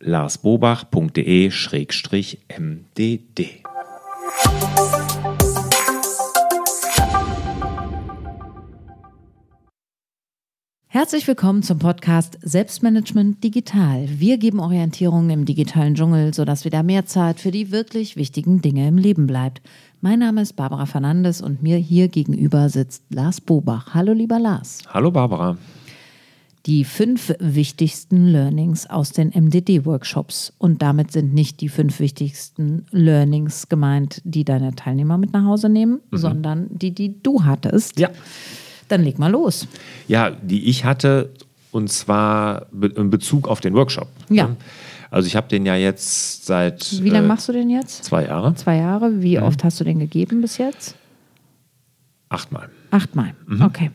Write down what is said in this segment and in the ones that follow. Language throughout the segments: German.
larsbobach.de-mdd. Herzlich willkommen zum Podcast Selbstmanagement Digital. Wir geben Orientierungen im digitalen Dschungel, sodass wieder mehr Zeit für die wirklich wichtigen Dinge im Leben bleibt. Mein Name ist Barbara Fernandes und mir hier gegenüber sitzt Lars Bobach. Hallo lieber Lars. Hallo Barbara. Die fünf wichtigsten Learnings aus den MDD-Workshops. Und damit sind nicht die fünf wichtigsten Learnings gemeint, die deine Teilnehmer mit nach Hause nehmen, mhm. sondern die, die du hattest. Ja. Dann leg mal los. Ja, die ich hatte, und zwar in Bezug auf den Workshop. Ja. Also ich habe den ja jetzt seit. Wie lange äh, machst du den jetzt? Zwei Jahre. Zwei Jahre. Wie mhm. oft hast du den gegeben bis jetzt? Achtmal. Achtmal, mhm. okay.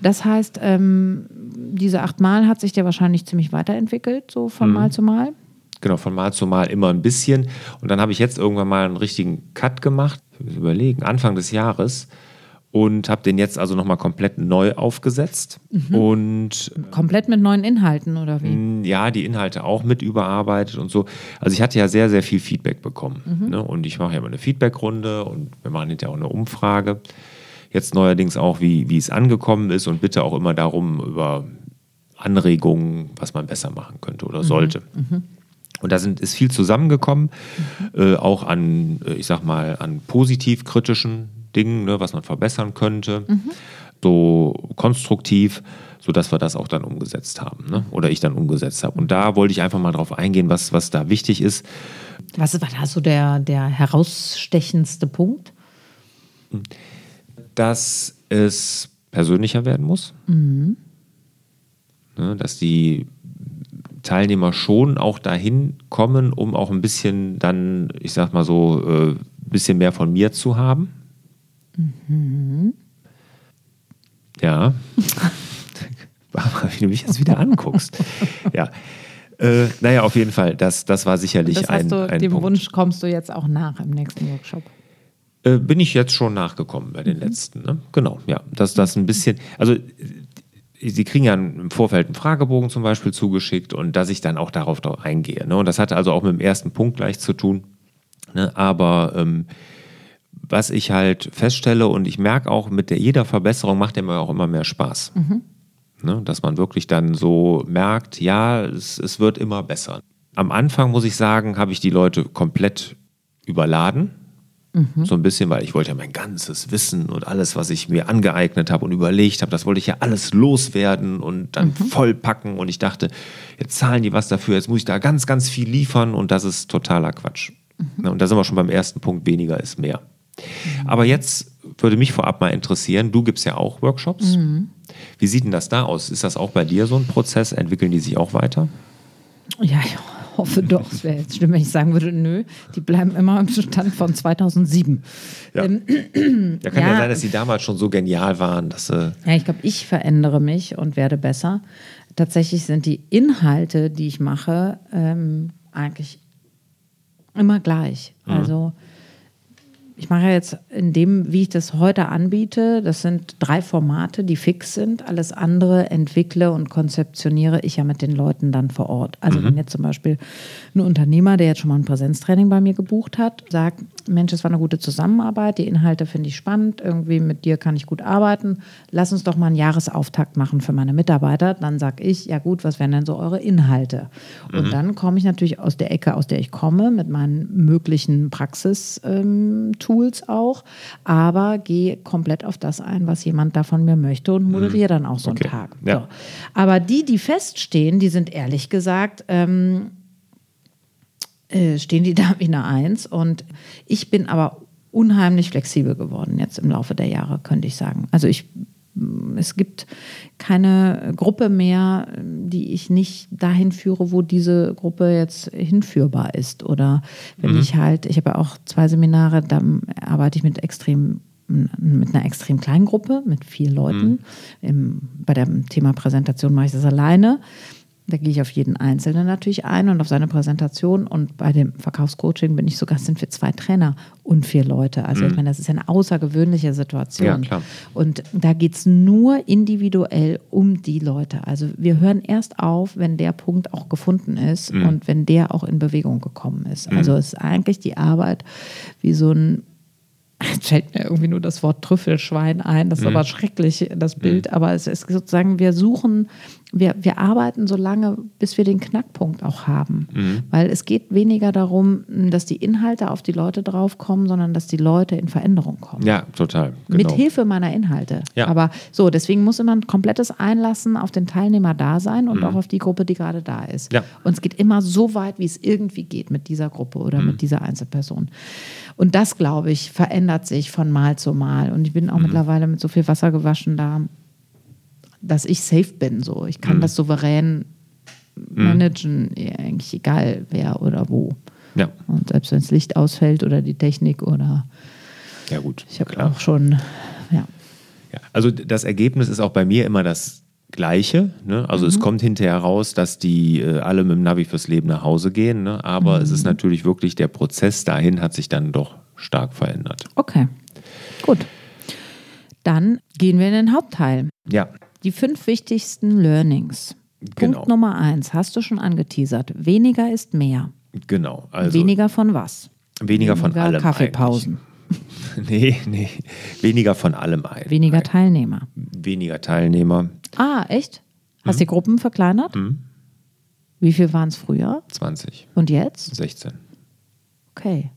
Das heißt, ähm, diese achtmal hat sich der wahrscheinlich ziemlich weiterentwickelt, so von mhm. Mal zu Mal. Genau, von Mal zu Mal immer ein bisschen. Und dann habe ich jetzt irgendwann mal einen richtigen Cut gemacht. Überlegen, Anfang des Jahres und habe den jetzt also nochmal komplett neu aufgesetzt. Mhm. Und komplett mit neuen Inhalten oder wie? Ja, die Inhalte auch mit überarbeitet und so. Also ich hatte ja sehr, sehr viel Feedback bekommen. Mhm. Ne? Und ich mache ja immer eine Feedbackrunde und wir machen hinterher auch eine Umfrage. Jetzt neuerdings auch, wie, wie es angekommen ist und bitte auch immer darum über Anregungen, was man besser machen könnte oder mhm. sollte. Mhm. Und da sind, ist viel zusammengekommen, mhm. äh, auch an, äh, ich sag mal, an positiv kritischen Dingen, ne, was man verbessern könnte. Mhm. So konstruktiv, sodass wir das auch dann umgesetzt haben. Ne? Oder ich dann umgesetzt habe. Und da wollte ich einfach mal drauf eingehen, was, was da wichtig ist. Was war da so der, der herausstechendste Punkt? Dass es persönlicher werden muss. Mhm. Ne, dass die Teilnehmer schon auch dahin kommen, um auch ein bisschen dann, ich sag mal so, ein äh, bisschen mehr von mir zu haben. Mhm. Ja. wie du mich jetzt wieder anguckst. ja. Äh, naja, auf jeden Fall, das, das war sicherlich das ein, du, ein Dem Punkt. Wunsch kommst du jetzt auch nach im nächsten Workshop. Äh, bin ich jetzt schon nachgekommen bei den mhm. letzten. Ne? Genau, ja. Dass das ein bisschen, also Sie kriegen ja im Vorfeld einen Fragebogen zum Beispiel zugeschickt und dass ich dann auch darauf eingehe. Ne? Und das hatte also auch mit dem ersten Punkt gleich zu tun. Ne? Aber ähm, was ich halt feststelle und ich merke auch, mit der, jeder Verbesserung macht mir auch immer mehr Spaß. Mhm. Ne, dass man wirklich dann so merkt, ja, es, es wird immer besser. Am Anfang, muss ich sagen, habe ich die Leute komplett überladen. Mhm. So ein bisschen, weil ich wollte ja mein ganzes Wissen und alles, was ich mir angeeignet habe und überlegt habe, das wollte ich ja alles loswerden und dann mhm. vollpacken. Und ich dachte, jetzt zahlen die was dafür, jetzt muss ich da ganz, ganz viel liefern und das ist totaler Quatsch. Mhm. Ne, und da sind wir schon beim ersten Punkt, weniger ist mehr. Mhm. Aber jetzt würde mich vorab mal interessieren, du gibst ja auch Workshops. Mhm. Wie sieht denn das da aus? Ist das auch bei dir so ein Prozess? Entwickeln die sich auch weiter? Ja, ich hoffe doch. Es wäre jetzt schlimm, wenn ich sagen würde, nö, die bleiben immer im Stand von 2007. Ja, ähm, ja kann ja, ja, sein, dass sie damals schon so genial waren. Dass, äh ja, ich glaube, ich verändere mich und werde besser. Tatsächlich sind die Inhalte, die ich mache, ähm, eigentlich immer gleich. Mhm. Also ich mache jetzt in dem, wie ich das heute anbiete, das sind drei Formate, die fix sind. Alles andere entwickle und konzeptioniere ich ja mit den Leuten dann vor Ort. Also mhm. wenn jetzt zum Beispiel ein Unternehmer, der jetzt schon mal ein Präsenztraining bei mir gebucht hat, sagt, Mensch, es war eine gute Zusammenarbeit, die Inhalte finde ich spannend, irgendwie mit dir kann ich gut arbeiten, lass uns doch mal einen Jahresauftakt machen für meine Mitarbeiter. Dann sage ich, ja gut, was wären denn so eure Inhalte? Und mhm. dann komme ich natürlich aus der Ecke, aus der ich komme, mit meinen möglichen Praxis- ähm, auch, aber gehe komplett auf das ein, was jemand da von mir möchte und moderiere dann auch so einen Tag. Ja. So. Aber die, die feststehen, die sind ehrlich gesagt, ähm, äh, stehen die da wie eine Eins. Und ich bin aber unheimlich flexibel geworden jetzt im Laufe der Jahre, könnte ich sagen. Also ich es gibt keine Gruppe mehr, die ich nicht dahin führe, wo diese Gruppe jetzt hinführbar ist. Oder wenn mhm. ich halt, ich habe ja auch zwei Seminare, da arbeite ich mit extrem mit einer extrem kleinen Gruppe, mit vier Leuten. Mhm. Im, bei dem Thema Präsentation mache ich das alleine. Da gehe ich auf jeden Einzelnen natürlich ein und auf seine Präsentation. Und bei dem Verkaufscoaching bin ich sogar, sind wir zwei Trainer und vier Leute. Also mhm. ich meine, das ist eine außergewöhnliche Situation. Ja, klar. Und da geht es nur individuell um die Leute. Also wir hören erst auf, wenn der Punkt auch gefunden ist mhm. und wenn der auch in Bewegung gekommen ist. Mhm. Also es ist eigentlich die Arbeit wie so ein Jetzt fällt mir irgendwie nur das Wort Trüffelschwein ein. Das ist mhm. aber schrecklich, das Bild. Mhm. Aber es ist sozusagen, wir suchen wir, wir arbeiten so lange, bis wir den Knackpunkt auch haben. Mhm. Weil es geht weniger darum, dass die Inhalte auf die Leute draufkommen, sondern dass die Leute in Veränderung kommen. Ja, total. Genau. Mit Hilfe meiner Inhalte. Ja. Aber so, deswegen muss immer ein komplettes Einlassen auf den Teilnehmer da sein und mhm. auch auf die Gruppe, die gerade da ist. Ja. Und es geht immer so weit, wie es irgendwie geht mit dieser Gruppe oder mhm. mit dieser Einzelperson. Und das, glaube ich, verändert sich von Mal zu Mal. Und ich bin auch mhm. mittlerweile mit so viel Wasser gewaschen da dass ich safe bin. So. Ich kann mhm. das souverän mhm. managen, eigentlich egal wer oder wo. Ja. Und selbst wenn das Licht ausfällt oder die Technik oder. Ja, gut. Ich habe auch schon, ja. ja. Also das Ergebnis ist auch bei mir immer das Gleiche. Ne? Also mhm. es kommt hinterher raus, dass die äh, alle mit dem Navi fürs Leben nach Hause gehen. Ne? Aber mhm. es ist natürlich wirklich der Prozess dahin hat sich dann doch stark verändert. Okay, gut. Dann gehen wir in den Hauptteil. Ja. Die fünf wichtigsten Learnings. Genau. Punkt Nummer eins, hast du schon angeteasert. Weniger ist mehr. Genau. Also weniger von was? Weniger, weniger von allem. Kaffeepausen. nee, nee. Weniger von allem eigentlich. Weniger Teilnehmer. Weniger Teilnehmer. Ah, echt? Hast du mhm. die Gruppen verkleinert? Mhm. Wie viel waren es früher? 20. Und jetzt? 16. Okay.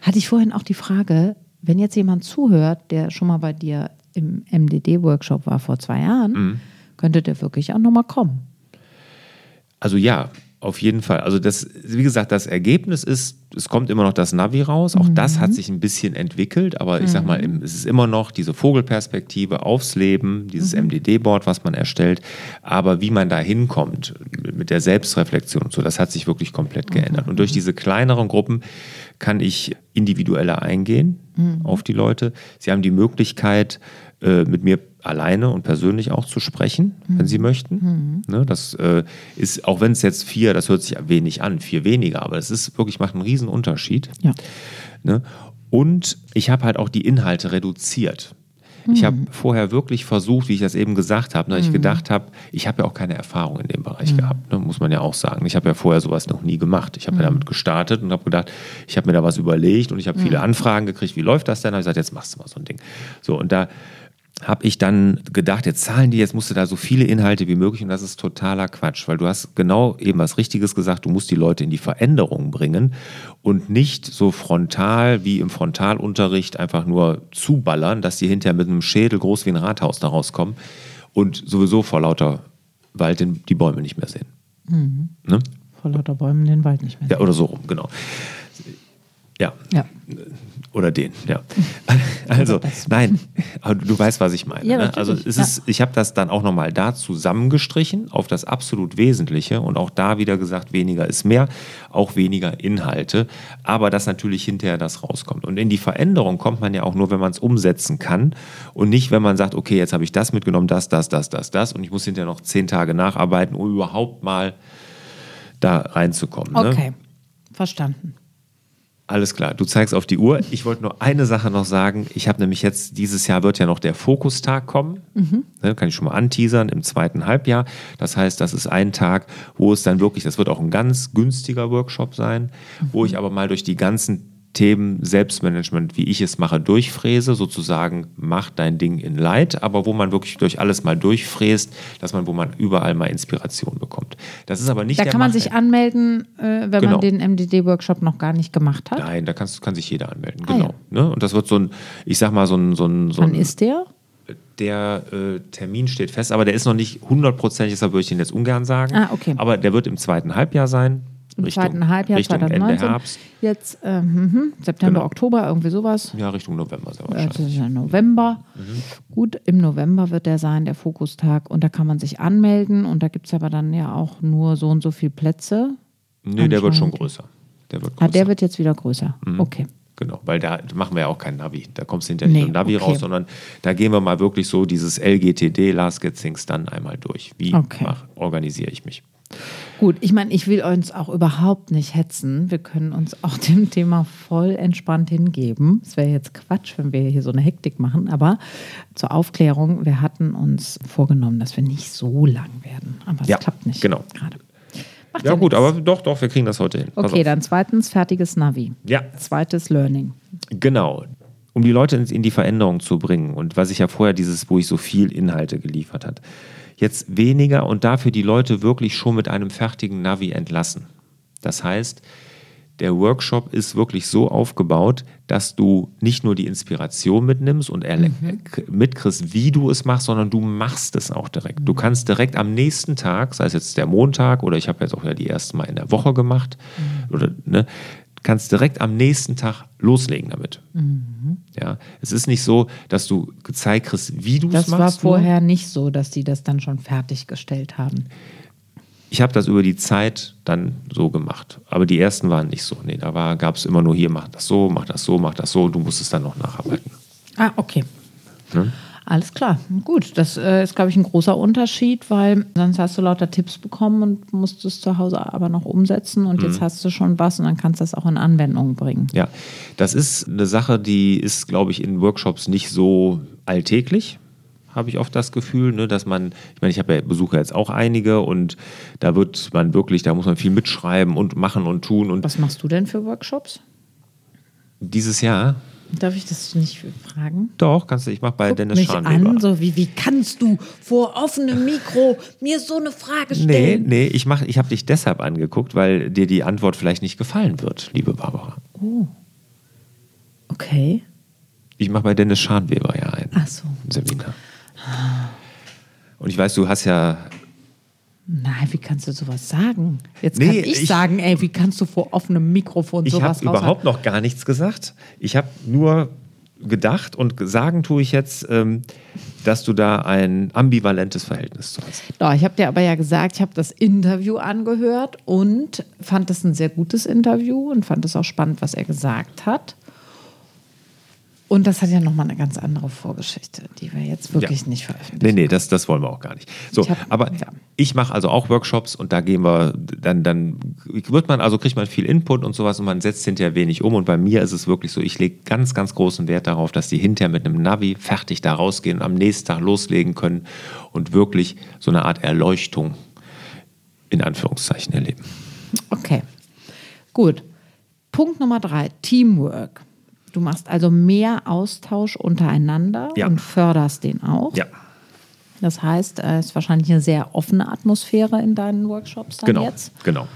Hatte ich vorhin auch die Frage, wenn jetzt jemand zuhört, der schon mal bei dir im MDD-Workshop war vor zwei Jahren, mhm. könnte der wirklich auch nochmal kommen. Also ja, auf jeden Fall. Also das, wie gesagt, das Ergebnis ist, es kommt immer noch das Navi raus. Auch mhm. das hat sich ein bisschen entwickelt, aber ich mhm. sag mal, es ist immer noch diese Vogelperspektive aufs Leben, dieses mhm. MDD-Board, was man erstellt. Aber wie man da hinkommt mit der Selbstreflexion und so, das hat sich wirklich komplett mhm. geändert. Und durch diese kleineren Gruppen kann ich individueller eingehen mhm. auf die Leute. Sie haben die Möglichkeit, äh, mit mir alleine und persönlich auch zu sprechen, mhm. wenn sie möchten. Mhm. Ne, das äh, ist, auch wenn es jetzt vier, das hört sich wenig an, vier weniger, aber es ist wirklich, macht einen riesen Unterschied. Ja. Ne? Und ich habe halt auch die Inhalte reduziert. Ich habe mhm. vorher wirklich versucht, wie ich das eben gesagt habe, ne, ich mhm. gedacht habe, ich habe ja auch keine Erfahrung in dem Bereich mhm. gehabt, ne, muss man ja auch sagen. Ich habe ja vorher sowas noch nie gemacht. Ich habe ja damit gestartet und habe gedacht, ich habe mir da was überlegt und ich habe viele Anfragen gekriegt, wie läuft das denn? Da habe ich gesagt, jetzt machst du mal so ein Ding. So, und da habe ich dann gedacht, jetzt zahlen die, jetzt musst du da so viele Inhalte wie möglich und das ist totaler Quatsch, weil du hast genau eben was Richtiges gesagt, du musst die Leute in die Veränderung bringen und nicht so frontal wie im Frontalunterricht einfach nur zuballern, dass die hinterher mit einem Schädel groß wie ein Rathaus da rauskommen und sowieso vor lauter Wald die Bäume nicht mehr sehen. Mhm. Ne? Vor lauter Bäumen den Wald nicht mehr sehen. Ja, oder so rum, genau. Ja. ja. Oder den, ja. Also, nein, aber du weißt, was ich meine. Ja, ne? Also es ja. ist, ich habe das dann auch nochmal da zusammengestrichen auf das absolut Wesentliche und auch da wieder gesagt, weniger ist mehr, auch weniger Inhalte, aber dass natürlich hinterher das rauskommt. Und in die Veränderung kommt man ja auch nur, wenn man es umsetzen kann und nicht, wenn man sagt, okay, jetzt habe ich das mitgenommen, das, das, das, das, das und ich muss hinterher noch zehn Tage nacharbeiten, um überhaupt mal da reinzukommen. Ne? Okay, ne? verstanden. Alles klar, du zeigst auf die Uhr. Ich wollte nur eine Sache noch sagen. Ich habe nämlich jetzt, dieses Jahr wird ja noch der Fokustag kommen. Mhm. Ne, kann ich schon mal anteasern im zweiten Halbjahr. Das heißt, das ist ein Tag, wo es dann wirklich, das wird auch ein ganz günstiger Workshop sein, mhm. wo ich aber mal durch die ganzen Themen Selbstmanagement, wie ich es mache, durchfräse, sozusagen mach dein Ding in Light, aber wo man wirklich durch alles mal durchfräst, dass man, wo man überall mal Inspiration bekommt. Das ist aber nicht Da kann man sich anmelden, äh, wenn genau. man den MDD-Workshop noch gar nicht gemacht hat? Nein, da kannst, kann sich jeder anmelden, ah, genau. Ja. Ne? Und das wird so ein, ich sag mal, so ein... So ein, so Wann ist der? Der äh, Termin steht fest, aber der ist noch nicht hundertprozentig, deshalb würde ich den jetzt ungern sagen. Ah, okay. Aber der wird im zweiten Halbjahr sein. Im Richtung- zweiten Halbjahr Richtung Ende 2019. Herbst. Jetzt ähm, September, Genau. Oktober, irgendwie sowas. Ja, Richtung November sehr Äh, Das wahrscheinlich. ist ja November. Mhm. Gut, im November wird der sein, der Fokustag. Und da kann man sich anmelden. Und da gibt es aber dann ja auch nur so und so viele Plätze. Nee, der wird schon größer. Der wird Ah, größer. der wird jetzt wieder größer. Mhm. Okay. Genau, weil da machen wir ja auch kein Navi. Da kommst du nicht Nee, mit dem Navi okay. raus, sondern da gehen wir mal wirklich so dieses LGTD, Last Get Things Done, einmal durch. Wie Okay. mach, organisiere ich mich? Gut, ich meine, ich will uns auch überhaupt nicht hetzen. Wir können uns auch dem Thema voll entspannt hingeben. Es wäre jetzt Quatsch, wenn wir hier so eine Hektik machen. Aber zur Aufklärung, wir hatten uns vorgenommen, dass wir nicht so lang werden. Aber es Ja, klappt nicht genau. gerade. Macht Ja, gut, nichts. aber doch, doch, wir kriegen das heute hin. Pass Okay, auf. dann zweitens fertiges Navi. Ja. Zweites Learning. Genau. Um die Leute in, die Veränderung zu bringen und was ich ja vorher dieses, wo ich so viel Inhalte geliefert hat, jetzt weniger und dafür die Leute wirklich schon mit einem fertigen Navi entlassen. Das heißt, der Workshop ist wirklich so aufgebaut, dass du nicht nur die Inspiration mitnimmst und k- mitkriegst, wie du es machst, sondern du machst es auch direkt. Du kannst direkt am nächsten Tag, sei es jetzt der Montag oder ich habe jetzt auch ja die ersten Mal in der Woche gemacht, oder ne, kannst direkt am nächsten Tag loslegen damit. Ja, es ist nicht so, dass du gezeigt kriegst, wie du es Das machst. war nur. vorher nicht so, dass die das dann schon fertiggestellt haben. Ich habe das über die Zeit dann so gemacht. Aber die ersten waren nicht so. Nee, da gab es immer nur hier, mach das so, mach das so, mach das so. Du musst es dann noch nacharbeiten. Ah, okay. Ne? Alles klar. Gut, das äh, ist, glaube ich, ein großer Unterschied, weil sonst hast du lauter Tipps bekommen und musst es zu Hause aber noch umsetzen und Mhm. jetzt hast du schon was und dann kannst du das auch in Anwendung bringen. Ja, das ist eine Sache, die ist, glaube ich, in Workshops nicht so alltäglich. Habe ich oft das Gefühl, ne, dass man, ich meine, ich habe ja besuche jetzt auch einige und da wird man wirklich, da muss man viel mitschreiben und machen und tun. Und Was machst du denn für Workshops? dieses Jahr, Darf ich das nicht fragen? doch, kannst du, ich mache bei Guck Dennis mich Scharnweber. an, so wie, wie kannst du vor offenem Mikro mir so eine Frage Nee, stellen? nee, ich, mach- ich habe dich deshalb angeguckt, weil dir die Antwort vielleicht nicht gefallen wird, liebe Barbara. Okay. Ich mache bei Dennis Scharnweber ja ein Ach so. Seminar. Und ich weiß, du hast ja. Nein, wie kannst du sowas sagen? Jetzt Nee, kann ich, ich- sagen, ey, wie kannst du vor offenem Mikrofon Ich sowas habe überhaupt noch gar nichts gesagt. Ich habe nur gedacht und sagen tue ich jetzt, ähm, dass du da ein ambivalentes Verhältnis zu hast. Doch, ich habe dir aber ja gesagt, ich habe das Interview angehört und fand es ein sehr gutes Interview und fand es auch spannend, was er gesagt hat. Und das hat ja nochmal eine ganz andere Vorgeschichte, die wir jetzt wirklich Ja. nicht veröffentlichen. Nee, nee, das, das wollen wir auch gar nicht. So, Ich hab- aber ja. ich mache also auch Workshops und da gehen wir, dann, dann wird man, also kriegt man viel Input und sowas und man setzt hinterher wenig um. Und bei mir ist es wirklich so, ich lege ganz, ganz großen Wert darauf, dass die hinterher mit einem Navi fertig da rausgehen und am nächsten Tag loslegen können und wirklich so eine Art Erleuchtung in Anführungszeichen erleben. Okay, gut. Punkt Nummer drei, Teamwork. Du machst also mehr Austausch untereinander Ja. und förderst den auch. Ja, Das heißt, es ist wahrscheinlich eine sehr offene Atmosphäre in deinen Workshops dann genau, jetzt. genau.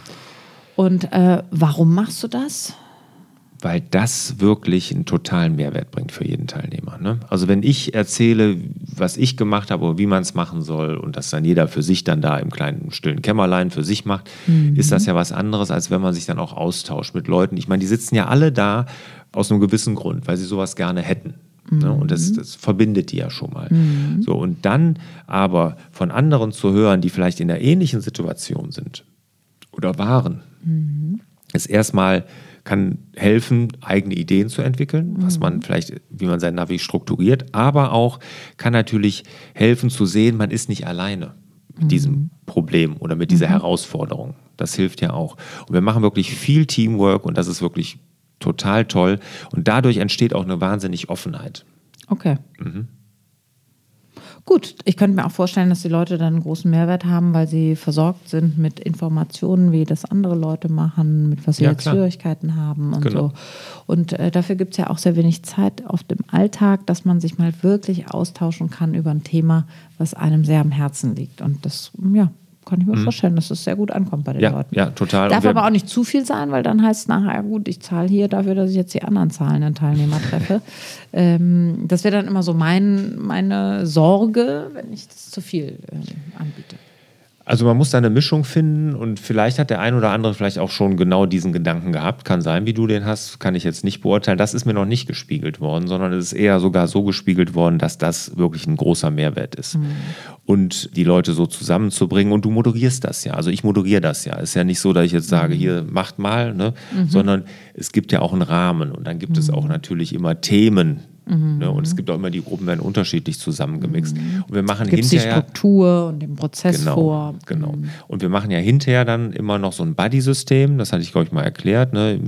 Und äh, warum machst du das? Weil das wirklich einen totalen Mehrwert bringt für jeden Teilnehmer. Ne? Also wenn ich erzähle, was ich gemacht habe oder wie man es machen soll und das dann jeder für sich dann da im kleinen stillen Kämmerlein für sich macht, ist das ja was anderes, als wenn man sich dann auch austauscht mit Leuten. Ich meine, die sitzen ja alle da aus einem gewissen Grund, weil sie sowas gerne hätten. Ne? Und das, das verbindet die ja schon mal. So, und dann aber von anderen zu hören, die vielleicht in einer ähnlichen Situation sind oder waren, ist erstmal kann helfen, eigene Ideen zu entwickeln, was man vielleicht, wie man sein Navi strukturiert, aber auch kann natürlich helfen zu sehen, man ist nicht alleine mit diesem Problem oder mit dieser Herausforderung. Das hilft ja auch. Und wir machen wirklich viel Teamwork und das ist wirklich total toll. Und dadurch entsteht auch eine wahnsinnig Offenheit. Okay. Mhm. Gut, ich könnte mir auch vorstellen, dass die Leute dann einen großen Mehrwert haben, weil sie versorgt sind mit Informationen, wie das andere Leute machen, mit was sie Ja, jetzt klar. Schwierigkeiten haben und Genau. so. Und äh, dafür gibt es ja auch sehr wenig Zeit auf dem Alltag, dass man sich mal wirklich austauschen kann über ein Thema, was einem sehr am Herzen liegt. Und das, ja, kann ich mir vorstellen, dass das sehr gut ankommt bei den Mhm. Ja, Leuten. ja, total. Darf aber auch nicht zu viel sein, weil dann heißt es nachher, gut, ich zahle hier dafür, dass ich jetzt die anderen zahlenden Teilnehmer treffe. ähm, das wäre dann immer so mein, meine Sorge, wenn ich das zu viel ähm, anbiete. Also man muss da eine Mischung finden und vielleicht hat der ein oder andere vielleicht auch schon genau diesen Gedanken gehabt. Kann sein, wie du den hast, kann ich jetzt nicht beurteilen. Das ist mir noch nicht gespiegelt worden, sondern es ist eher sogar so gespiegelt worden, dass das wirklich ein großer Mehrwert ist. Mhm. Und die Leute so zusammenzubringen und du moderierst das ja. Also ich moderiere das ja. Es ist ja nicht so, dass ich jetzt sage, mhm. hier macht mal, ne? Mhm. sondern es gibt ja auch einen Rahmen und dann gibt es auch mhm. natürlich immer Themen, Mhm. Ne? Und es gibt auch immer, die Gruppen werden unterschiedlich zusammengemixt. Mhm. Und wir machen Gibt's hinterher. die Struktur und den Prozess genau, vor. Genau. Mhm. Und wir machen ja hinterher dann immer noch so ein Buddy-System, das hatte ich, glaube ich, mal erklärt. Ne?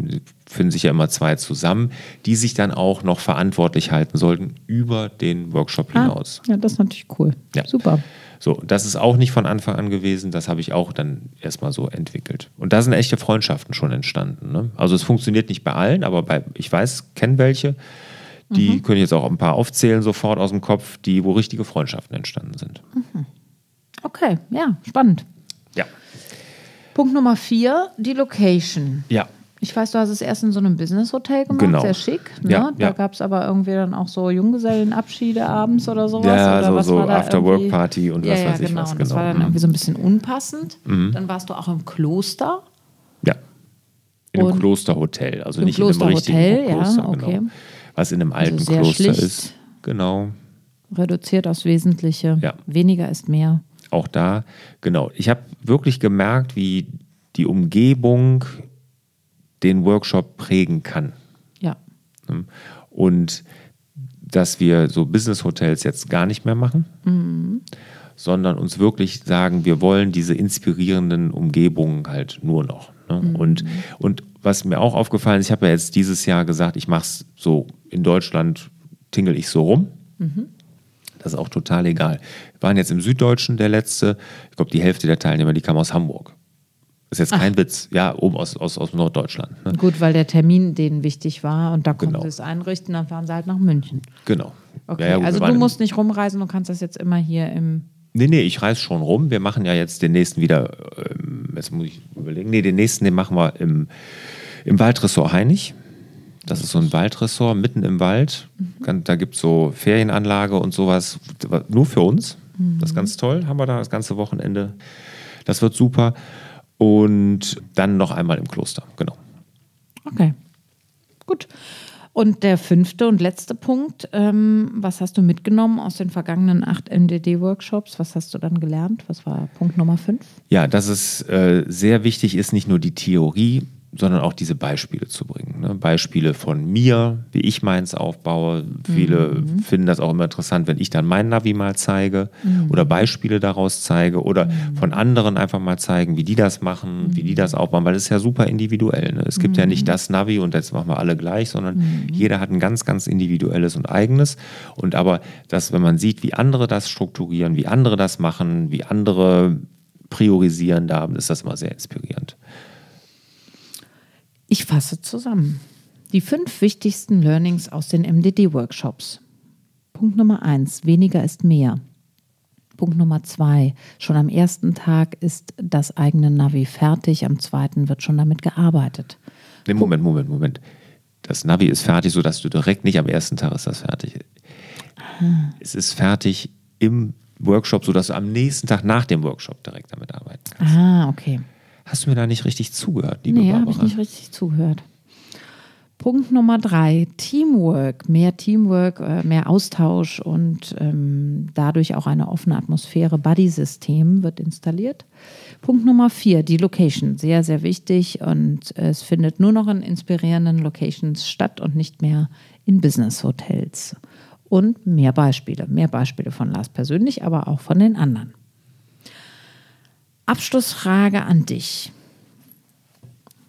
Finden sich ja immer zwei zusammen, die sich dann auch noch verantwortlich halten sollten über den Workshop ah, hinaus. Ja, das ist natürlich cool. Ja. Super. So, das ist auch nicht von Anfang an gewesen, das habe ich auch dann erstmal so entwickelt. Und da sind echte Freundschaften schon entstanden. Ne? Also es funktioniert nicht bei allen, aber bei, ich weiß, kenne welche. Die mhm. können jetzt auch ein paar aufzählen sofort aus dem Kopf, die, wo richtige Freundschaften entstanden sind. Mhm. Okay, ja, spannend. Ja. Punkt Nummer vier, die Location. Ja. Ich weiß, du hast es erst in so einem Business-Hotel gemacht, genau. sehr schick. Ne? Ja, da ja. gab es aber irgendwie dann auch so Junggesellenabschiede abends oder sowas. Ja, oder so, so After-Work-Party und ja, was ja, weiß ich genau. was. Und das war dann mhm. irgendwie so ein bisschen unpassend. Mhm. Dann warst du auch im Kloster. Ja, in einem Klosterhotel, also nicht in einem richtigen Klosterhotel, Kloster. ja, okay. Genau. Was in einem Also alten sehr Kloster ist. Genau. Reduziert aufs Wesentliche. Ja. Weniger ist mehr. auch da, genau. Ich habe wirklich gemerkt, wie die Umgebung den Workshop prägen kann. Ja. Und dass wir so Business-Hotels jetzt gar nicht mehr machen, sondern uns wirklich sagen, wir wollen diese inspirierenden Umgebungen halt nur noch. Ne? Und, und was mir auch aufgefallen ist, ich habe ja jetzt dieses Jahr gesagt, ich mache es so in Deutschland, tingel ich so rum. Das ist auch total egal. Wir waren jetzt im Süddeutschen der letzte. Ich glaube, die Hälfte der Teilnehmer, die kamen aus Hamburg. Ist jetzt kein Witz. Ja, oben aus, aus, aus Norddeutschland. Ne? Gut, weil der Termin denen wichtig war und da konnten Genau. sie es einrichten, dann fahren sie halt nach München. Genau. Okay, Ja, ja, gut, also du musst nicht rumreisen, du kannst das jetzt immer hier im. Nee, nee, ich reise schon rum. Wir machen ja jetzt den nächsten wieder, ähm, jetzt muss ich überlegen, nee, den nächsten, den machen wir im, im Waldressort Heinig. Das ist so ein Waldressort mitten im Wald. Gan- Da gibt es so Ferienanlage und sowas, nur für uns. Das ist ganz toll, haben wir da das ganze Wochenende. Das wird super. Und dann noch einmal im Kloster, genau. Okay. Und der fünfte und letzte Punkt, ähm, was hast du mitgenommen aus den vergangenen acht MDD-Workshops? Was hast du dann gelernt? Was war Punkt Nummer fünf? Ja, dass es äh, sehr wichtig ist, nicht nur die Theorie, sondern auch diese Beispiele zu bringen. Ne? Beispiele von mir, wie ich meins aufbaue. Viele finden das auch immer interessant, wenn ich dann mein Navi mal zeige oder Beispiele daraus zeige oder von anderen einfach mal zeigen, wie die das machen, wie die das aufbauen, weil das ist ja super individuell. Ne? Es gibt ja nicht das Navi und jetzt machen wir alle gleich, sondern jeder hat ein ganz, ganz individuelles und eigenes. Und aber, dass, wenn man sieht, wie andere das strukturieren, wie andere das machen, wie andere priorisieren, da ist das immer sehr inspirierend. Ich fasse zusammen. Die fünf wichtigsten Learnings aus den MDD-Workshops. Punkt Nummer eins, weniger ist mehr. Punkt Nummer zwei, schon am ersten Tag ist das eigene Navi fertig, am zweiten wird schon damit gearbeitet. Nee, Moment, Moment, Moment. Das Navi ist fertig, sodass du direkt nicht am ersten Tag ist das fertig. Es ist fertig im Workshop, sodass du am nächsten Tag nach dem Workshop direkt damit arbeiten kannst. Ah, okay. Hast du mir da nicht richtig zugehört, liebe Nee, habe Barbara? ich nicht richtig zugehört. Punkt Nummer drei, Teamwork. Mehr Teamwork, äh, mehr Austausch und ähm, dadurch auch eine offene Atmosphäre. Buddy-System wird installiert. Punkt Nummer vier, die Location. Sehr, sehr wichtig und es findet nur noch in inspirierenden Locations statt und nicht mehr in Business-Hotels. Und mehr Beispiele. Mehr Beispiele von Lars persönlich, aber auch von den anderen. Abschlussfrage an dich.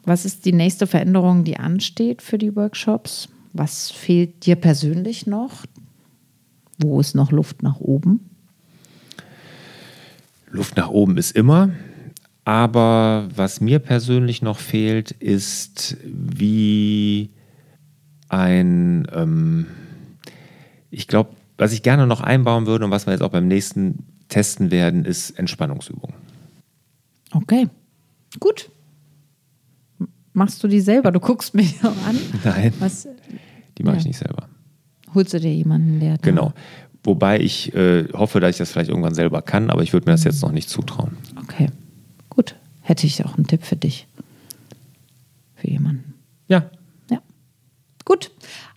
Was ist die nächste Veränderung, die ansteht für die Workshops? Was fehlt dir persönlich noch? Wo ist noch Luft nach oben? Luft nach oben ist immer. Aber was mir persönlich noch fehlt, ist wie ein, ähm, ich glaube, was ich gerne noch einbauen würde und was wir jetzt auch beim nächsten testen werden, ist Entspannungsübungen. Okay, gut. Machst du die selber? Du guckst mich so an. Nein, Was die mache ich Ja. nicht selber. holst du dir jemanden, der Genau. Wobei ich äh, hoffe, dass ich das vielleicht irgendwann selber kann, aber ich würde mir das jetzt noch nicht zutrauen. Okay, gut. Hätte ich auch einen Tipp für dich. Für jemanden. Ja. Ja. Gut.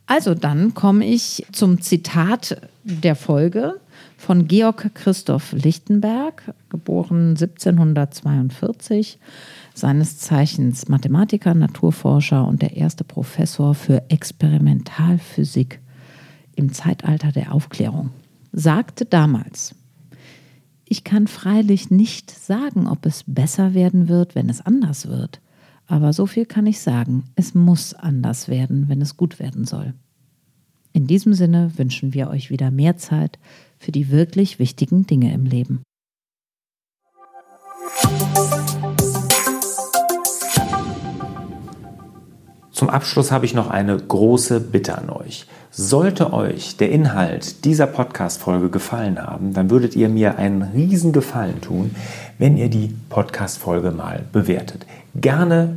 Also dann komme ich zum Zitat der Folge von Georg Christoph Lichtenberg, geboren 1742, seines Zeichens Mathematiker, Naturforscher und der erste Professor für Experimentalphysik im Zeitalter der Aufklärung, sagte damals, ich kann freilich nicht sagen, ob es besser werden wird, wenn es anders wird. Aber so viel kann ich sagen, es muss anders werden, wenn es gut werden soll. In diesem Sinne wünschen wir euch wieder mehr Zeit für die wirklich wichtigen Dinge im Leben. Zum Abschluss habe ich noch eine große Bitte an euch. Sollte euch der Inhalt dieser Podcast-Folge gefallen haben, dann würdet ihr mir einen riesen Gefallen tun, wenn ihr die Podcast-Folge mal bewertet. Gerne